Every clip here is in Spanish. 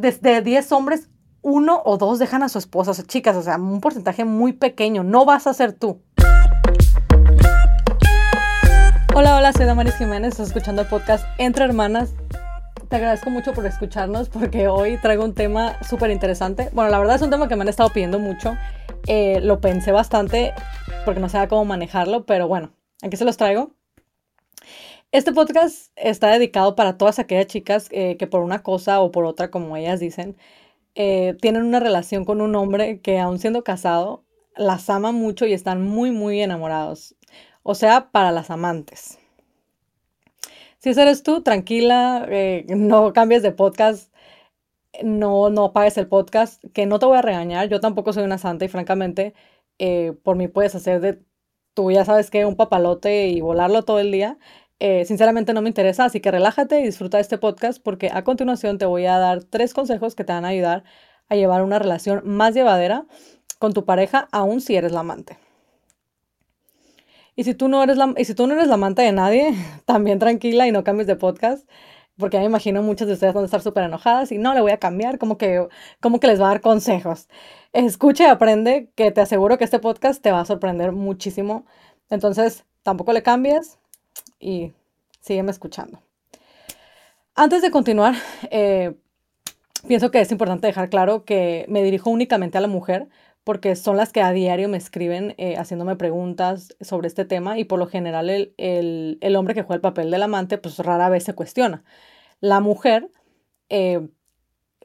desde 10 hombres, uno o dos dejan a su esposa, o sea, chicas, o sea, un porcentaje muy pequeño, no vas a ser tú. Hola, hola, soy Damaris Jiménez, estás escuchando el podcast Entre Hermanas. Te agradezco mucho por escucharnos porque hoy traigo un tema súper interesante. Bueno, la verdad es un tema que me han estado pidiendo mucho. Eh, lo pensé bastante porque no sabía cómo manejarlo, pero bueno, aquí se los traigo. Este podcast está dedicado para todas aquellas chicas eh, que por una cosa o por otra, como ellas dicen, eh, tienen una relación con un hombre que aún siendo casado, las ama mucho y están muy, muy enamorados o sea, para las amantes. Si eres tú, tranquila, eh, no cambies de podcast, no, no apagues el podcast, que no te voy a regañar, yo tampoco soy una santa y francamente, por mí puedes hacer de tú ya sabes que un papalote y volarlo todo el día. Eh, sinceramente no me interesa, así que relájate y disfruta de este podcast porque a continuación te voy a dar tres consejos que te van a ayudar a llevar una relación más llevadera con tu pareja, aun si eres la amante. Y si tú no eres la, y si tú no eres la amante de nadie, también tranquila y no cambies de podcast, porque me imagino muchas de ustedes van a estar súper enojadas y no le voy a cambiar, como que, como que les va a dar consejos. Escucha y aprende, que te aseguro que este podcast te va a sorprender muchísimo. Entonces, tampoco le cambies y sígueme escuchando. Antes de continuar, eh, pienso que es importante dejar claro que me dirijo únicamente a la mujer porque son las que a diario me escriben eh, haciéndome preguntas sobre este tema y por lo general el, el, hombre que juega el papel del amante pues rara vez se cuestiona. La mujer eh,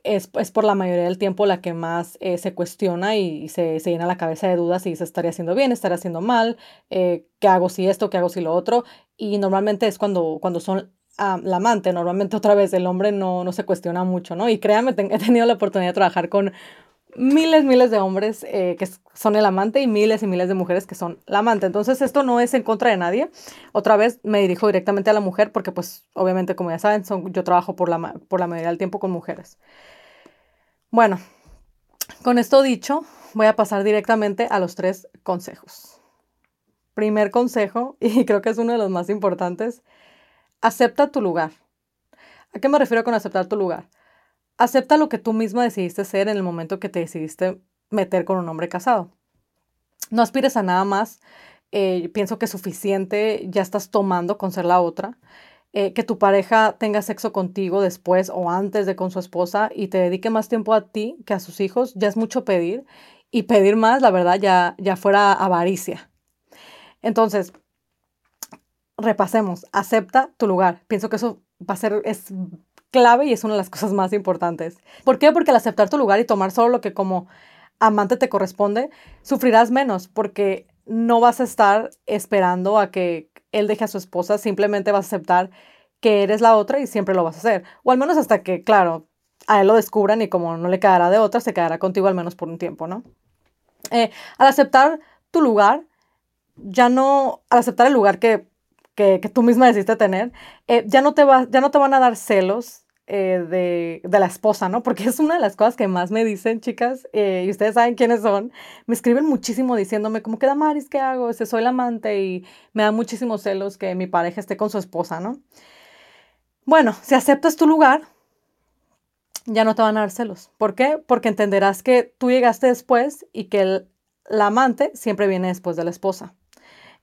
es, es, por la mayoría del tiempo la que más eh, se cuestiona y, se, se, llena la cabeza de dudas y dice, estaría haciendo bien, estaría haciendo mal, qué hago si esto, qué hago si lo otro. Y normalmente es cuando, cuando son la amante, normalmente otra vez el hombre no, no se cuestiona mucho, ¿no? Y créanme, he tenido la oportunidad de trabajar con miles, miles de hombres eh, que son el amante y miles y miles de mujeres que son la amante. Entonces esto no es en contra de nadie. Otra vez me dirijo directamente a la mujer porque pues obviamente como ya saben, yo trabajo por la, por la mayoría del tiempo con mujeres. Bueno, con esto dicho, voy a pasar directamente a los tres consejos. Primer consejo, y creo que es uno de los más importantes, acepta tu lugar. ¿A qué me refiero con aceptar tu lugar? Acepta lo que tú misma decidiste ser en el momento que te decidiste meter con un hombre casado. No aspires a nada más. Eh, pienso que es suficiente, ya estás tomando con ser la otra. Eh, que tu pareja tenga sexo contigo después o antes de con su esposa y te dedique más tiempo a ti que a sus hijos, ya es mucho pedir. Y pedir más, la verdad, ya, ya fuera avaricia. Entonces, repasemos, acepta tu lugar. Pienso que eso va a ser, es clave y es una de las cosas más importantes. ¿Por qué? Porque al aceptar tu lugar y tomar solo lo que como amante te corresponde, sufrirás menos porque no vas a estar esperando a que él deje a su esposa, simplemente vas a aceptar que eres la otra y siempre lo vas a hacer. O al menos hasta que, claro, a él lo descubran y como no le quedará de otra, se quedará contigo al menos por un tiempo, ¿no? Eh, al aceptar tu lugar, ya no, al aceptar el lugar que, que, tú misma decidiste tener, eh, ya, no te va, ya no te van a dar celos eh, de, de, la esposa, ¿no? Porque es una de las cosas que más me dicen, chicas, eh, y ustedes saben quiénes son. Me escriben muchísimo diciéndome, como que Damaris, ¿qué hago? Ese soy la amante y me da muchísimos celos que mi pareja esté con su esposa, ¿no? Bueno, si aceptas tu lugar, ya no te van a dar celos. ¿Por qué? Porque entenderás que tú llegaste después y que el, la amante siempre viene después de la esposa.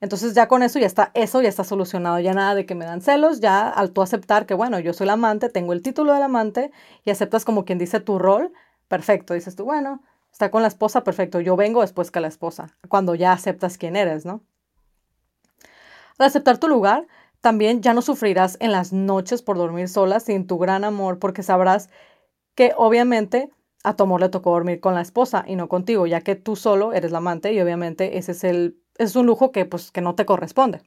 Entonces ya con eso ya está, eso ya está solucionado, ya nada de que me dan celos, ya al tú aceptar que, bueno, yo soy la amante, tengo el título del amante y aceptas como quien dice tu rol, perfecto, dices tú, bueno, está con la esposa, perfecto, yo vengo después que la esposa, cuando ya aceptas quién eres, ¿no? Al aceptar tu lugar, también ya no sufrirás en las noches por dormir sola sin tu gran amor, porque sabrás que obviamente a tu amor le tocó dormir con la esposa y no contigo, ya que tú solo eres la amante y obviamente ese es el es un lujo que, pues, que no te corresponde.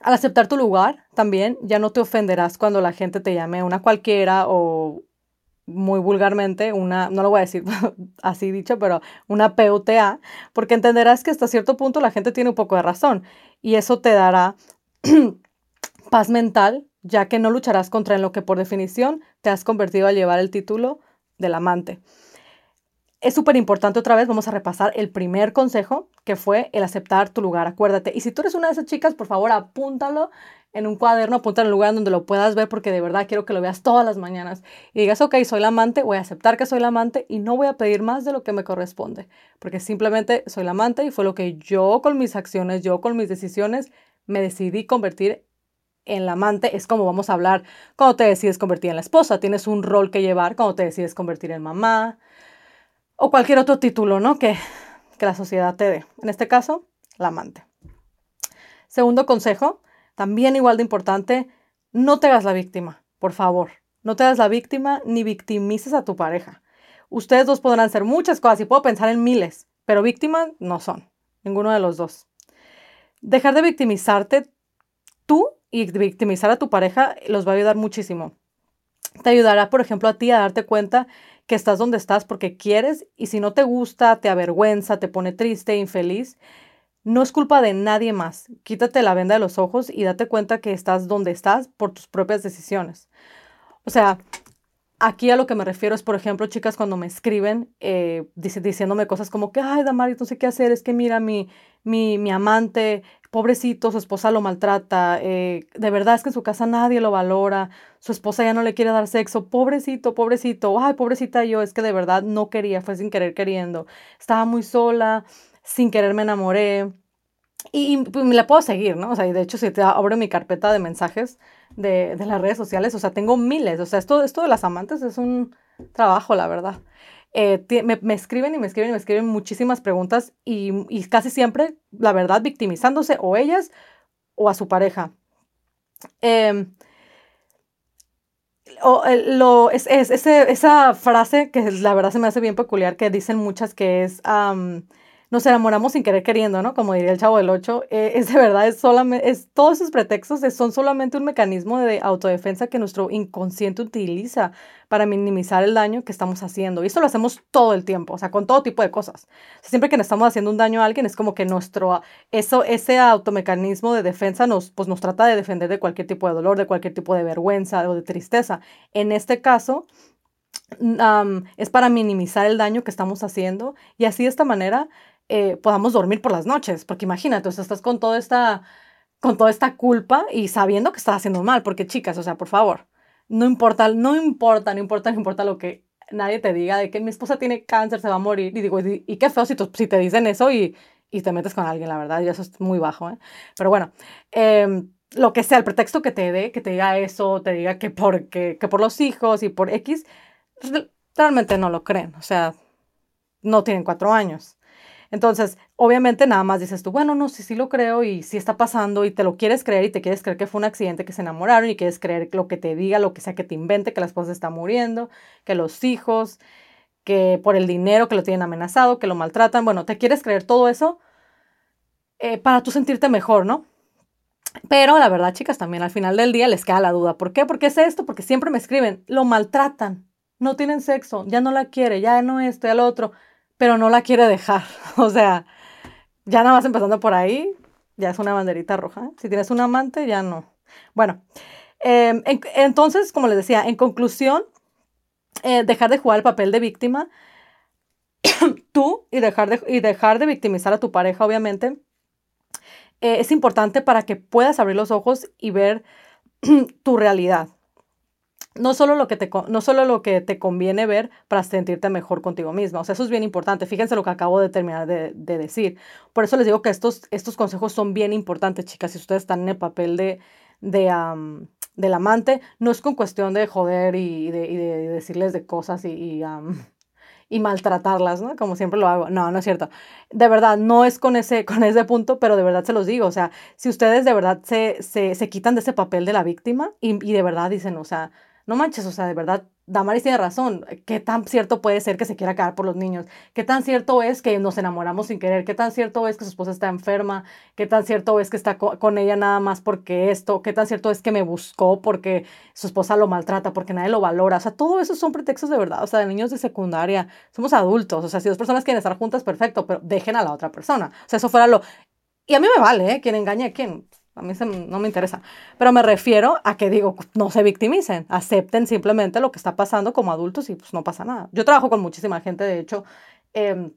Al aceptar tu lugar, también ya no te ofenderás cuando la gente te llame una cualquiera o muy vulgarmente, una, no lo voy a decir así dicho, pero una PUTA, porque entenderás que hasta cierto punto la gente tiene un poco de razón y eso te dará paz mental, ya que no lucharás contra en lo que por definición te has convertido al llevar el título del amante. Es súper importante otra vez, vamos a repasar el primer consejo, que fue el aceptar tu lugar, acuérdate. Y si tú eres una de esas chicas, por favor, apúntalo en un cuaderno, apúntalo en un lugar donde lo puedas ver, porque de verdad quiero que lo veas todas las mañanas. Y digas, ok, soy la amante, voy a aceptar que soy la amante y no voy a pedir más de lo que me corresponde, porque simplemente soy la amante y fue lo que yo con mis acciones, yo con mis decisiones, me decidí convertir en la amante. Es como vamos a hablar cuando te decides convertir en la esposa, tienes un rol que llevar cuando te decides convertir en mamá o cualquier otro título, ¿no? Que, que la sociedad te dé. En este caso, la amante. Segundo consejo, también igual de importante, no te hagas la víctima, por favor. No te hagas la víctima ni victimices a tu pareja. Ustedes dos podrán hacer muchas cosas y puedo pensar en miles, pero víctimas no son, ninguno de los dos. Dejar de victimizarte tú y victimizar a tu pareja los va a ayudar muchísimo. Te ayudará, por ejemplo, a ti a darte cuenta que estás donde estás porque quieres y si no te gusta, te avergüenza, te pone triste, infeliz, no es culpa de nadie más. Quítate la venda de los ojos y date cuenta que estás donde estás por tus propias decisiones. O sea, aquí a lo que me refiero es, por ejemplo, chicas cuando me escriben eh, diciéndome cosas como que, ay, Damari, no sé qué hacer, es que mira, mi, mi, mi amante pobrecito, su esposa lo maltrata, eh, de verdad es que en su casa nadie lo valora, su esposa ya no le quiere dar sexo, pobrecito, pobrecito, ay, pobrecita yo, es que de verdad no quería, fue sin querer queriendo, estaba muy sola, sin querer me enamoré. Y, pues, me la puedo seguir, ¿no? O sea, y de hecho, si te abro mi carpeta de mensajes de, de, las redes sociales, o sea, tengo miles. O sea, esto, esto de las amantes es un trabajo, la verdad. Eh, me, escriben y me escriben y me escriben muchísimas preguntas y, casi siempre, la verdad, victimizándose o ellas o a su pareja. Em, o, lo, es, esa frase que la verdad se me hace bien peculiar, que dicen muchas que es nos enamoramos sin querer queriendo, ¿no? Como diría el chavo del 8, eh, es de verdad, es solamente, es, todos esos pretextos son solamente un mecanismo de autodefensa que nuestro inconsciente utiliza para minimizar el daño que estamos haciendo. Y esto lo hacemos todo el tiempo, o sea, con todo tipo de cosas. siempre que nos estamos haciendo un daño a alguien, es como que nuestro, eso, ese automecanismo de defensa nos, pues, nos trata de defender de cualquier tipo de dolor, de cualquier tipo de vergüenza o de tristeza. En este caso, es para minimizar el daño que estamos haciendo y así de esta manera eh, podamos dormir por las noches, porque imagínate, o estás con toda esta con toda esta culpa y sabiendo que estás haciendo mal, porque chicas, o sea, por favor, no importa, no importa, no importa, no importa lo que nadie te diga de que mi esposa tiene cáncer, se va a morir, y digo, y, qué feo si, te dicen eso y, y, te metes con alguien, la verdad, y eso es muy bajo, ¿eh? Pero bueno, em, lo que sea, el pretexto que te dé, que te diga eso, te diga que, por, que, que por los hijos y por X, realmente no lo creen, o sea, no tienen cuatro años. Entonces, obviamente nada más dices tú, bueno, no, sí, sí lo creo y sí está pasando y te lo quieres creer y te quieres creer que fue un accidente, que se enamoraron y quieres creer lo que te diga, lo que sea que te invente, que la esposa está muriendo, que los hijos, que por el dinero, que lo tienen amenazado, que lo maltratan. Bueno, te quieres creer todo eso eh, para tú sentirte mejor, ¿no? Pero la verdad, chicas, también al final del día les queda la duda. ¿Por qué? Porque es esto, porque siempre me escriben, lo maltratan, no tienen sexo, ya no la quiere, ya no esto, ya lo otro pero no la quiere dejar. O sea, ya nada más empezando por ahí, ya es una banderita roja. Si tienes un amante, ya no. Bueno, em, entonces, como les decía, en conclusión, eh, dejar de jugar el papel de víctima, tú, y dejar de, y dejar de victimizar a tu pareja, obviamente, eh, es importante para que puedas abrir los ojos y ver tu realidad no solo, lo que te, no solo lo que te conviene ver para sentirte mejor contigo misma. O sea, eso es bien importante. Fíjense lo que acabo de terminar de, decir. Por eso les digo que estos, estos consejos son bien importantes, chicas. Si ustedes están en el papel de, de del amante, no es con cuestión de joder y de, y de decirles de cosas y, y, y, maltratarlas, ¿no? Como siempre lo hago. No, no es cierto. De verdad, no es con ese, con ese punto, pero de verdad se los digo. O sea, si ustedes de verdad se, se, se quitan de ese papel de la víctima y, y de verdad dicen, o sea, no manches, o sea, de verdad, Damaris tiene razón. ¿Qué tan cierto puede ser que se quiera quedar por los niños? ¿Qué tan cierto es que nos enamoramos sin querer? ¿Qué tan cierto es que su esposa está enferma? ¿Qué tan cierto es que está con ella nada más porque esto? ¿Qué tan cierto es que me buscó porque su esposa lo maltrata, porque nadie lo valora? O sea, todo eso son pretextos de verdad. O sea, de niños de secundaria, somos adultos. O sea, si dos personas quieren estar juntas, perfecto, pero dejen a la otra persona. O sea, eso fuera lo... Y a mí me vale, ¿eh? Quien engañe a quien a mí no me interesa. Pero me refiero a que digo, no se victimicen, acepten simplemente lo que está pasando como adultos y pues no pasa nada. Yo trabajo con muchísima gente, de hecho, eh,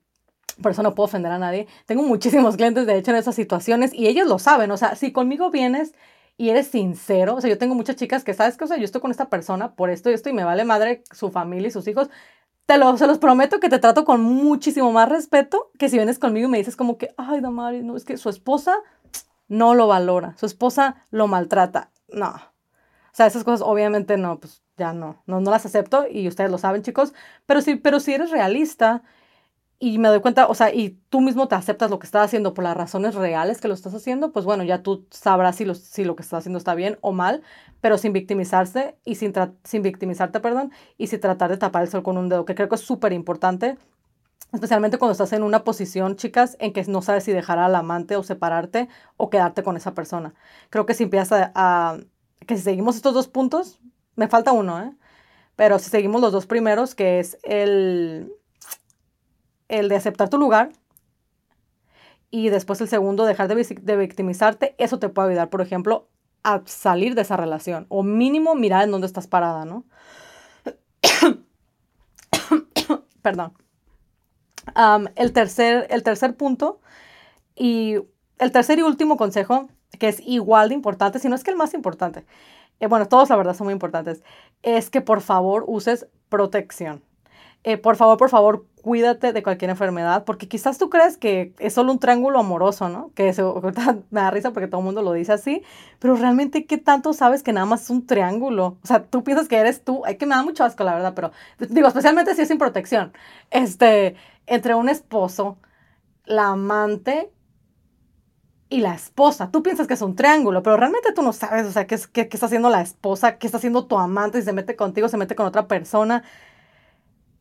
por eso no puedo ofender a nadie. Tengo muchísimos clientes, de hecho, en esas situaciones y ellos lo saben. O sea, si conmigo vienes y eres sincero, o sea, yo tengo muchas chicas que, ¿sabes qué? O sea, yo estoy con esta persona por esto y esto y me vale madre su familia y sus hijos. Te lo, se los prometo que te trato con muchísimo más respeto que si vienes conmigo y me dices como que, ay, Damari, no, es que su esposa no lo valora, su esposa lo maltrata. No. O sea, esas cosas obviamente no, pues ya no, no, no las acepto y ustedes lo saben, chicos. Pero sí, pero si eres realista y me doy cuenta, o sea, y tú mismo te aceptas lo que estás haciendo por las razones reales que lo estás haciendo, pues bueno, ya tú sabrás si lo, si lo que estás haciendo está bien o mal, pero sin victimizarse y sin, sin victimizarte, perdón, y sin tratar de tapar el sol con un dedo, que creo que es súper importante, especialmente cuando estás en una posición, chicas, en que no sabes si dejar al amante o separarte o quedarte con esa persona. Creo que si empiezas a, que si seguimos estos dos puntos, me falta uno, ¿eh? Pero si seguimos los dos primeros, que es el el de aceptar tu lugar y después el segundo, dejar de, victimizarte, eso te puede ayudar, por ejemplo, a salir de esa relación o mínimo mirar en dónde estás parada, ¿no? Perdón. El, tercer, el tercer punto y el tercer y último consejo, que es igual de importante, si no es que el más importante, eh, bueno, todos la verdad son muy importantes, es que por favor uses protección. Eh, por favor, por favor, cuídate de cualquier enfermedad, porque quizás tú crees que es solo un triángulo amoroso, ¿no? Que eso me da risa porque todo el mundo lo dice así, pero realmente, ¿qué tanto sabes que nada más es un triángulo? O sea, tú piensas que eres tú, hay que me da mucho asco, la verdad, pero digo, especialmente si es sin protección, este, entre un esposo, la amante y la esposa. Tú piensas que es un triángulo, pero realmente tú no sabes, o sea, qué, qué, qué está haciendo la esposa, qué está haciendo tu amante, si se mete contigo, se mete con otra persona.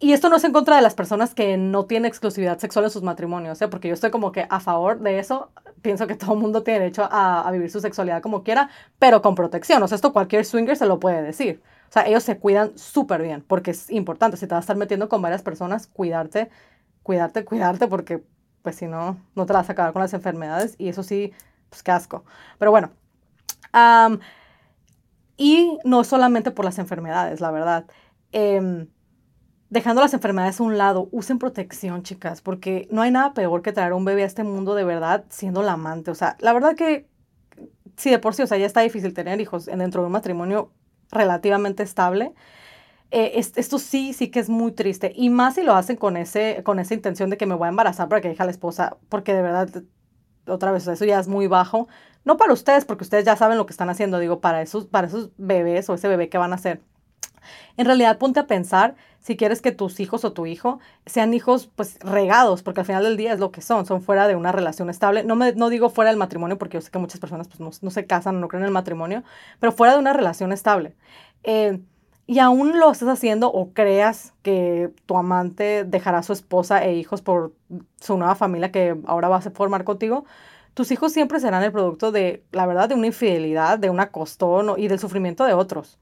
Y esto no es en contra de las personas que no tienen exclusividad sexual en sus matrimonios, ¿eh? porque yo estoy como que a favor de eso. Pienso que todo el mundo tiene derecho a, vivir su sexualidad como quiera, pero con protección. O sea, esto cualquier swinger se lo puede decir. O sea, ellos se cuidan súper bien, porque es importante. Si te vas a estar metiendo con varias personas, cuidarte, cuidarte, cuidarte, porque pues si no, no te vas a acabar con las enfermedades. Y eso sí, pues qué asco. Pero bueno. y no solamente por las enfermedades, la verdad. Eh, dejando las enfermedades a un lado, usen protección, chicas, porque no hay nada peor que traer un bebé a este mundo de verdad siendo la amante. O sea, la verdad que si de por sí, o sea, ya está difícil tener hijos dentro de un matrimonio relativamente estable. Eh, esto sí, sí que es muy triste. Y más si lo hacen con, ese, con esa intención de que me voy a embarazar para que deje a la esposa, porque de verdad, otra vez, eso ya es muy bajo. No para ustedes, porque ustedes ya saben lo que están haciendo, digo, para esos, para esos bebés o ese bebé que van a hacer. En realidad, ponte a pensar si quieres que tus hijos o tu hijo sean hijos pues regados, porque al final del día es lo que son, son fuera de una relación estable. No, me, no digo fuera del matrimonio, porque yo sé que muchas personas pues, no, se casan o no creen en el matrimonio, pero fuera de una relación estable. Eh, y aún lo estás haciendo o creas que tu amante dejará a su esposa e hijos por su nueva familia que ahora va a formar contigo, tus hijos siempre serán el producto de, la verdad, de una infidelidad, de una costón y del sufrimiento de otros.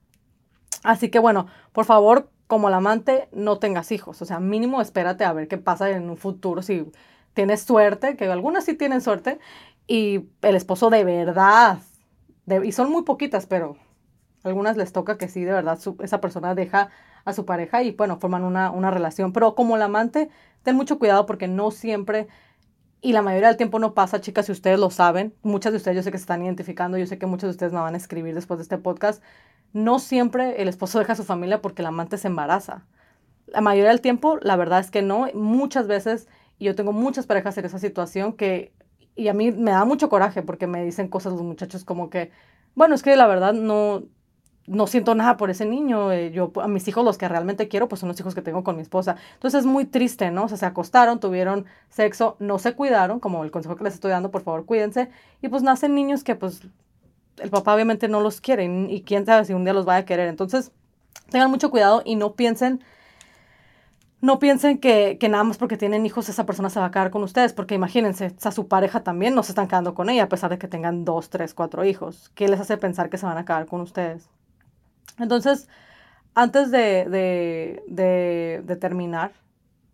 Así que bueno, por favor, como el amante, no tengas hijos. O sea, mínimo espérate a ver qué pasa en un futuro si tienes suerte, que algunas sí tienen suerte, y el esposo de verdad, y son muy poquitas, pero algunas les toca que sí, de verdad, esa persona deja a su pareja y bueno, forman una, una relación. Pero como el amante, ten mucho cuidado porque no siempre y la mayoría del tiempo no pasa, chicas, si ustedes lo saben. Muchas de ustedes yo sé que se están identificando, yo sé que muchos de ustedes me van a escribir después de este podcast no siempre el esposo deja a su familia porque el amante se embaraza. La mayoría del tiempo, la verdad es que no. Muchas veces, y yo tengo muchas parejas en esa situación que, y a mí me da mucho coraje porque me dicen cosas los muchachos como que, bueno, es que la verdad no, no siento nada por ese niño. Eh, yo, a mis hijos, los que realmente quiero, pues son los hijos que tengo con mi esposa. Entonces es muy triste, ¿no? O sea, se acostaron, tuvieron sexo, no se cuidaron, como el consejo que les estoy dando, por favor, cuídense. Y pues nacen niños que pues el papá obviamente no los quiere y quién sabe si un día los vaya a querer. Entonces, tengan mucho cuidado y no piensen, no piensen que, nada más porque tienen hijos esa persona se va a quedar con ustedes, porque imagínense, a su pareja también no se están quedando con ella a pesar de que tengan dos, tres, cuatro hijos. ¿Qué les hace pensar que se van a quedar con ustedes? Entonces, antes de, de, de, terminar,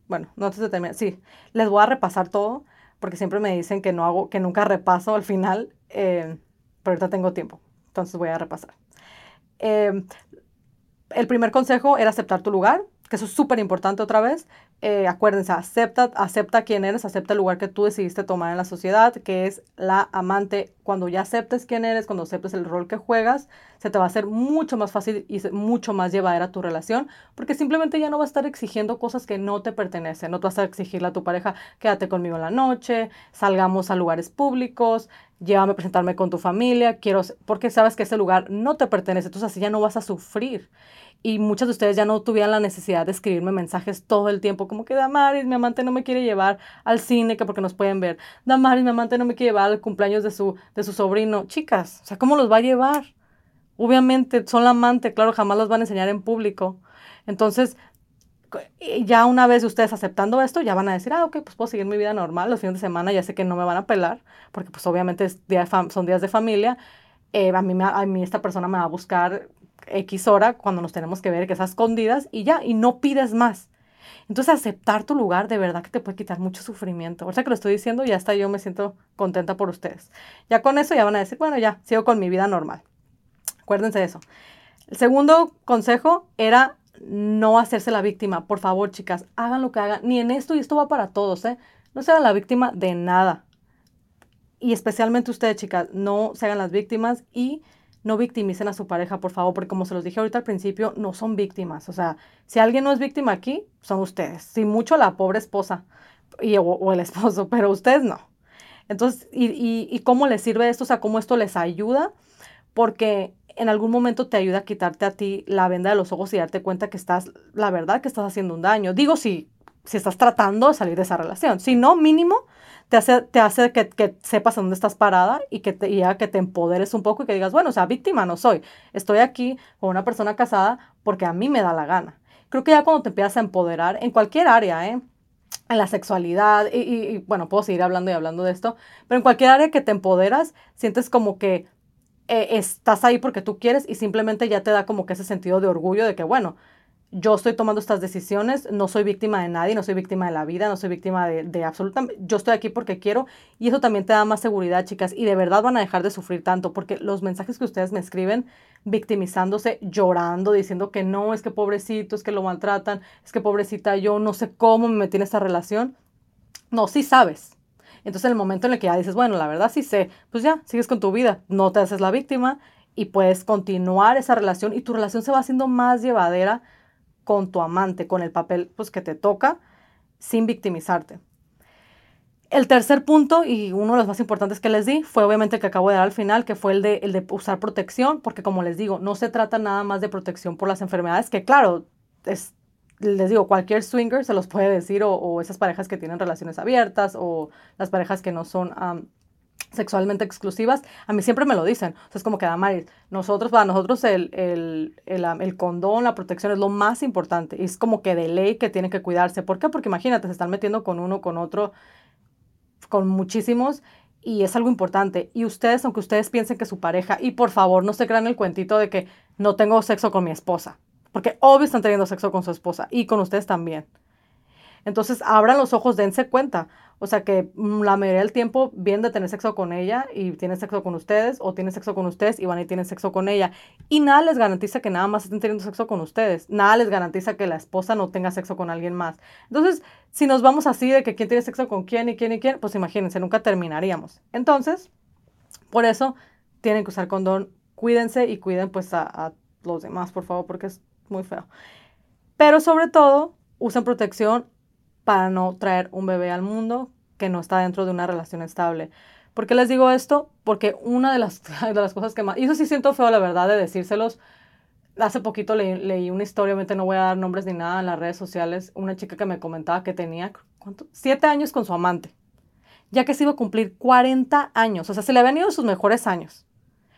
bueno, no antes de terminar, sí, les voy a repasar todo, porque siempre me dicen que no hago, que nunca repaso al final. Eh, pero ahorita tengo tiempo, entonces voy a repasar. Em, el primer consejo era aceptar tu lugar, que eso es súper importante otra vez. Eh, acuérdense, acepta, acepta quién eres, acepta el lugar que tú decidiste tomar en la sociedad, que es la amante. Cuando ya aceptes quién eres, cuando aceptes el rol que juegas, se te va a hacer mucho más fácil y mucho más llevadera tu relación, porque simplemente ya no va a estar exigiendo cosas que no te pertenecen. No te vas a exigirle a tu pareja, quédate conmigo en la noche, salgamos a lugares públicos, llévame a presentarme con tu familia, quiero, porque sabes que ese lugar no te pertenece, entonces así ya no vas a sufrir y muchos de ustedes ya no tuvieran la necesidad de escribirme mensajes todo el tiempo, como que Damaris, mi amante no me quiere llevar al cine, que porque nos pueden ver. Damaris, mi amante no me quiere llevar al cumpleaños de su, de su sobrino. Chicas, o sea, ¿cómo los va a llevar? Obviamente son la amante, claro, jamás los van a enseñar en público. Entonces, ya una vez ustedes aceptando esto, ya van a decir, ah, ok, pues puedo seguir mi vida normal, los fines de semana ya sé que no me van a pelar, porque pues obviamente es día son días de familia. Eh, a, mí, a mí esta persona me va a buscar X hora cuando nos tenemos que ver, que esas escondidas y ya, y no pides más. Entonces aceptar tu lugar de verdad que te puede quitar mucho sufrimiento. Ahorita que lo estoy diciendo, ya está, yo me siento contenta por ustedes. Ya con eso ya van a decir, bueno, ya, sigo con mi vida normal. Acuérdense de eso. El segundo consejo era no hacerse la víctima. Por favor, chicas, hagan lo que hagan. Ni en esto, y esto va para todos, ¿eh? No se hagan la víctima de nada. Y especialmente ustedes, chicas, no se hagan las víctimas y no victimicen a su pareja, por favor, porque como se los dije ahorita al principio, no son víctimas. O sea, si alguien no es víctima aquí, son ustedes. Si mucho la pobre esposa y, o, el esposo, pero ustedes no. Entonces, y, y, cómo les sirve esto? O sea, cómo esto les ayuda, porque en algún momento te ayuda a quitarte a ti la venda de los ojos y darte cuenta que estás, la verdad, que estás haciendo un daño. Digo, si, si estás tratando de salir de esa relación. Si no, mínimo, te hace, te hace que, que sepas dónde estás parada y que te, y que te empoderes un poco y que digas, bueno, o sea, víctima no soy. Estoy aquí con una persona casada porque a mí me da la gana. Creo que ya cuando te empiezas a empoderar en cualquier área, ¿eh? en la sexualidad, y, y, bueno, puedo seguir hablando y hablando de esto, pero en cualquier área que te empoderas, sientes como que eh, estás ahí porque tú quieres y simplemente ya te da como que ese sentido de orgullo de que, bueno, yo estoy tomando estas decisiones, no soy víctima de nadie, no soy víctima de la vida, no soy víctima de, de absolutamente, yo estoy aquí porque quiero y eso también te da más seguridad, chicas, y de verdad van a dejar de sufrir tanto, porque los mensajes que ustedes me escriben victimizándose, llorando, diciendo que no, es que pobrecito, es que lo maltratan, es que pobrecita, yo no sé cómo me metí en esta relación, no, sí sabes. Entonces en el momento en el que ya dices, bueno, la verdad sí sé, pues ya, sigues con tu vida, no te haces la víctima y puedes continuar esa relación y tu relación se va haciendo más llevadera con tu amante, con el papel pues, que te toca, sin victimizarte. El tercer punto, y uno de los más importantes que les di, fue obviamente el que acabo de dar al final, que fue el de, el de usar protección, porque como les digo, no se trata nada más de protección por las enfermedades, que claro, es, les digo, cualquier swinger se los puede decir, o, esas parejas que tienen relaciones abiertas, o las parejas que no son sexualmente exclusivas, a mí siempre me lo dicen. O sea, es como que, Damaris, nosotros, para nosotros el, el, el, el, condón, la protección es lo más importante. Es como que de ley que tiene que cuidarse. ¿Por qué? Porque imagínate, se están metiendo con uno, con otro, con muchísimos. Y es algo importante. Y ustedes, aunque ustedes piensen que su pareja, y por favor, no se crean el cuentito de que no tengo sexo con mi esposa. Porque obvio están teniendo sexo con su esposa y con ustedes también. Entonces, abran los ojos, dense cuenta. O sea que mm, la mayoría del tiempo vienen de tener sexo con ella y tienen sexo con ustedes o tienen sexo con ustedes y van y tienen sexo con ella. Y nada les garantiza que nada más estén teniendo sexo con ustedes. Nada les garantiza que la esposa no tenga sexo con alguien más. Entonces, si nos vamos así de que quién tiene sexo con quién y quién y quién, pues imagínense, nunca terminaríamos. Entonces, por eso tienen que usar condón. Cuídense y cuiden pues a, a los demás, por favor, porque es muy feo. Pero sobre todo, usen protección para no traer un bebé al mundo que no está dentro de una relación estable. ¿Por qué les digo esto? Porque una de las, de las cosas que más... Y eso sí siento feo, la verdad, de decírselos. Hace poquito leí una historia, obviamente no voy a dar nombres ni nada en las redes sociales, una chica que me comentaba que tenía, ¿cuánto? Siete años con su amante, ya que se iba a cumplir 40 años, o sea, se le habían ido sus mejores años.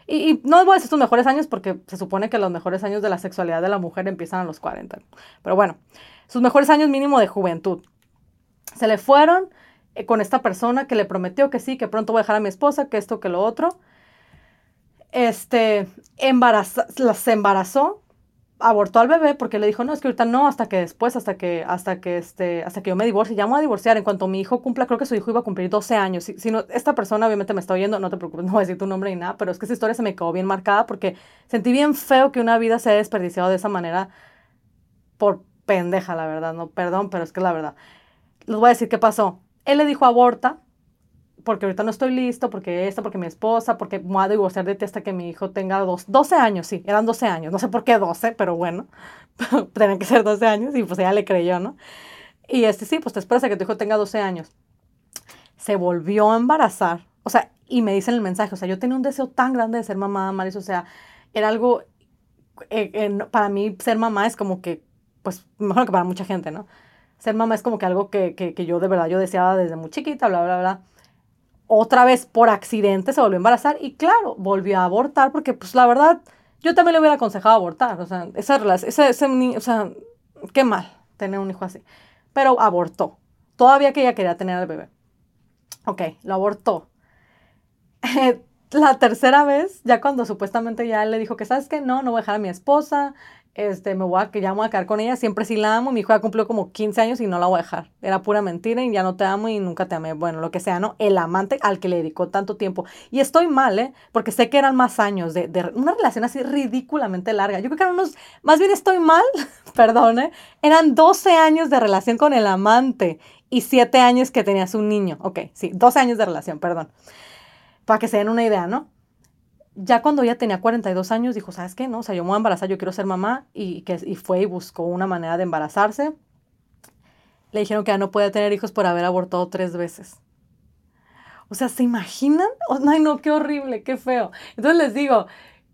Y, no voy a decir sus mejores años porque se supone que los mejores años de la sexualidad de la mujer empiezan a los 40. Pero bueno, sus mejores años mínimo de juventud. Se le fueron eh, con esta persona que le prometió que sí, que pronto voy a dejar a mi esposa, que esto, que lo otro. Este, embaraza, se embarazó abortó al bebé porque le dijo, no, es que ahorita no, hasta que después, hasta que, hasta que, este, hasta que yo me divorcie, ya me voy a divorciar. En cuanto mi hijo cumpla, creo que su hijo iba a cumplir 12 años. Si, si no, esta persona obviamente me está oyendo, no te preocupes, no voy a decir tu nombre ni nada, pero es que esa historia se me quedó bien marcada porque sentí bien feo que una vida se haya desperdiciado de esa manera por pendeja, la verdad, no, perdón, pero es que la verdad. Les voy a decir qué pasó. Él le dijo aborta, porque ahorita no estoy listo, porque esta, porque mi esposa, porque me voy a divorciar de ti hasta que mi hijo tenga dos, 12 años, sí, eran 12 años, no sé por qué 12, pero bueno, tenían que ser 12 años y pues ella le creyó, ¿no? Y este sí, pues te esperas a que tu hijo tenga 12 años. Se volvió a embarazar, o sea, y me dicen el mensaje, o sea, yo tenía un deseo tan grande de ser mamá, Maris, o sea, era algo, eh, para mí ser mamá es como que, pues, mejor que para mucha gente, ¿no? Ser mamá es como que algo que, que, que yo de verdad yo deseaba desde muy chiquita, bla, bla, bla otra vez por accidente se volvió a embarazar y claro, volvió a abortar porque pues la verdad yo también le hubiera aconsejado abortar, o sea, esa relación, ese, ese, o sea, qué mal tener un hijo así, pero abortó, todavía que ella quería tener al bebé. Ok, lo abortó. la tercera vez, ya cuando supuestamente ya le dijo que, ¿sabes qué? No, no voy a dejar a mi esposa, este, me voy a, que ya voy a quedar con ella, siempre sí la amo, mi hijo ya cumplió como 15 años y no la voy a dejar. Era pura mentira y ya no te amo y nunca te amé. Bueno, lo que sea, ¿no? El amante al que le dedicó tanto tiempo. Y estoy mal, ¿eh? Porque sé que eran más años de, de una relación así ridículamente larga. Yo creo que eran unos, más bien estoy mal, perdón, ¿eh? Eran 12 años de relación con el amante y 7 años que tenías un niño. Ok, sí, 12 años de relación, perdón. Para que se den una idea, ¿no? Ya cuando ella tenía 42 años, dijo, ¿sabes qué? No, o sea, yo me voy a embarazar, yo quiero ser mamá, y, que, y fue y buscó una manera de embarazarse. Le dijeron que ya no podía tener hijos por haber abortado tres veces. O sea, ¿se imaginan? ay, no, qué horrible, qué feo. Entonces les digo,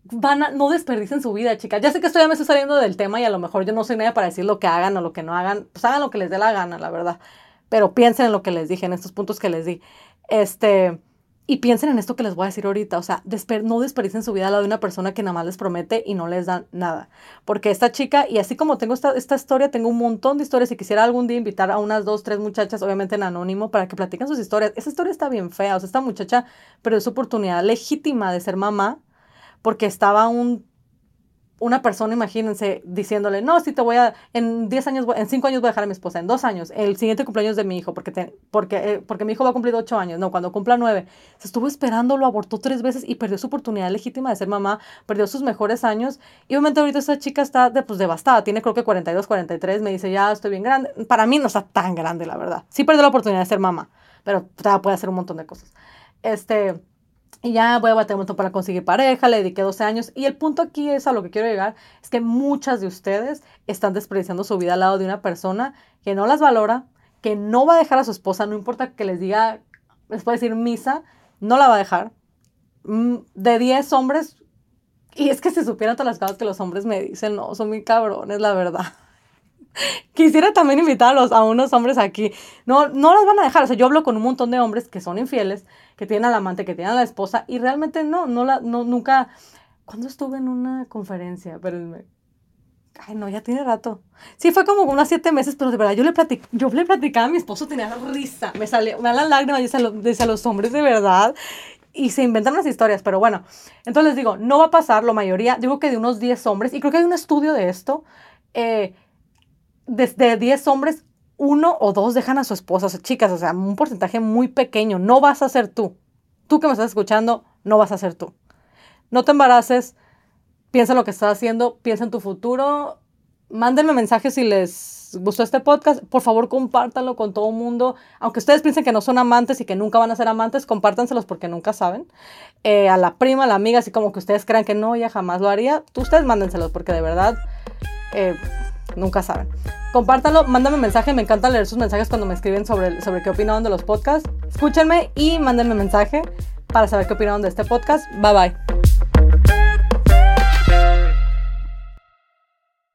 van no desperdicen su vida, chicas. Ya sé que estoy, ya me estoy saliendo del tema y a lo mejor yo no soy nadie para decir lo que hagan o lo que no hagan. Pues hagan lo que les dé la gana, la verdad. Pero piensen en lo que les dije, en estos puntos que les di. Este, y piensen en esto que les voy a decir ahorita, o sea, no desperdicien su vida a la de una persona que nada más les promete y no les da nada. Porque esta chica, y así como tengo esta, esta historia, tengo un montón de historias y quisiera algún día invitar a unas dos, tres muchachas, obviamente en anónimo, para que platiquen sus historias. Esa historia está bien fea, o sea, esta muchacha perdió su oportunidad legítima de ser mamá porque estaba un una persona, imagínense, diciéndole, no, si te voy a, en 10 años, en 5 años voy a dejar a mi esposa, en 2 años, el siguiente cumpleaños de mi hijo, porque, porque, eh, porque mi hijo va a cumplir 8 años, no, cuando cumpla 9, se estuvo esperando, lo abortó tres veces y perdió su oportunidad legítima de ser mamá, perdió sus mejores años, y obviamente ahorita esa chica está de, pues, devastada, tiene creo que 42, 43, me dice, ya estoy bien grande, para mí no está tan grande, la verdad, sí perdió la oportunidad de ser mamá, pero puede hacer un montón de cosas. Este, y ya voy a bater un montón para conseguir pareja, le dediqué 12 años. Y el punto aquí es a lo que quiero llegar, es que muchas de ustedes están desperdiciando su vida al lado de una persona que no las valora, que no va a dejar a su esposa, no importa que les diga, les puede decir misa, no la va a dejar. Mm, de 10 hombres, y es que si supieran todas las cosas que los hombres me dicen, no, son muy cabrones, la verdad. Quisiera también invitarlos a unos hombres aquí. No, no las van a dejar. O sea, yo hablo con un montón de hombres que son infieles, que tienen al amante, que tienen a la esposa, y realmente no, no la, no, nunca. Cuando estuve en una conferencia, espérenme. Ay, no, ya tiene rato. Sí, fue como unos siete meses, pero de verdad yo le, platic, yo le platicaba a mi esposo, tenía risa, me salía, me dan las lágrimas, dice a los hombres de verdad, y se inventan unas historias, pero bueno, entonces les digo, no va a pasar, la mayoría, digo que de unos 10 hombres, y creo que hay un estudio de esto, eh, desde 10 hombres, uno o dos dejan a su esposa, o sea, chicas, o sea, un porcentaje muy pequeño. No vas a ser tú. Tú que me estás escuchando, no vas a ser tú. No te embaraces, piensa en lo que estás haciendo, piensa en tu futuro. Mándenme mensajes si les gustó este podcast. Por favor, compártanlo con todo el mundo. Aunque ustedes piensen que no son amantes y que nunca van a ser amantes, compártanselos porque nunca saben. Eh, a la prima, a la amiga, así como que ustedes crean que no, ella jamás lo haría. Ustedes mándenselos porque de verdad... Eh, nunca saben. Compártanlo, mándame mensaje, me encanta leer sus mensajes cuando me escriben sobre, sobre qué opinaron de los podcasts. Escúchenme y mándenme mensaje para saber qué opinaron de este podcast. Bye bye.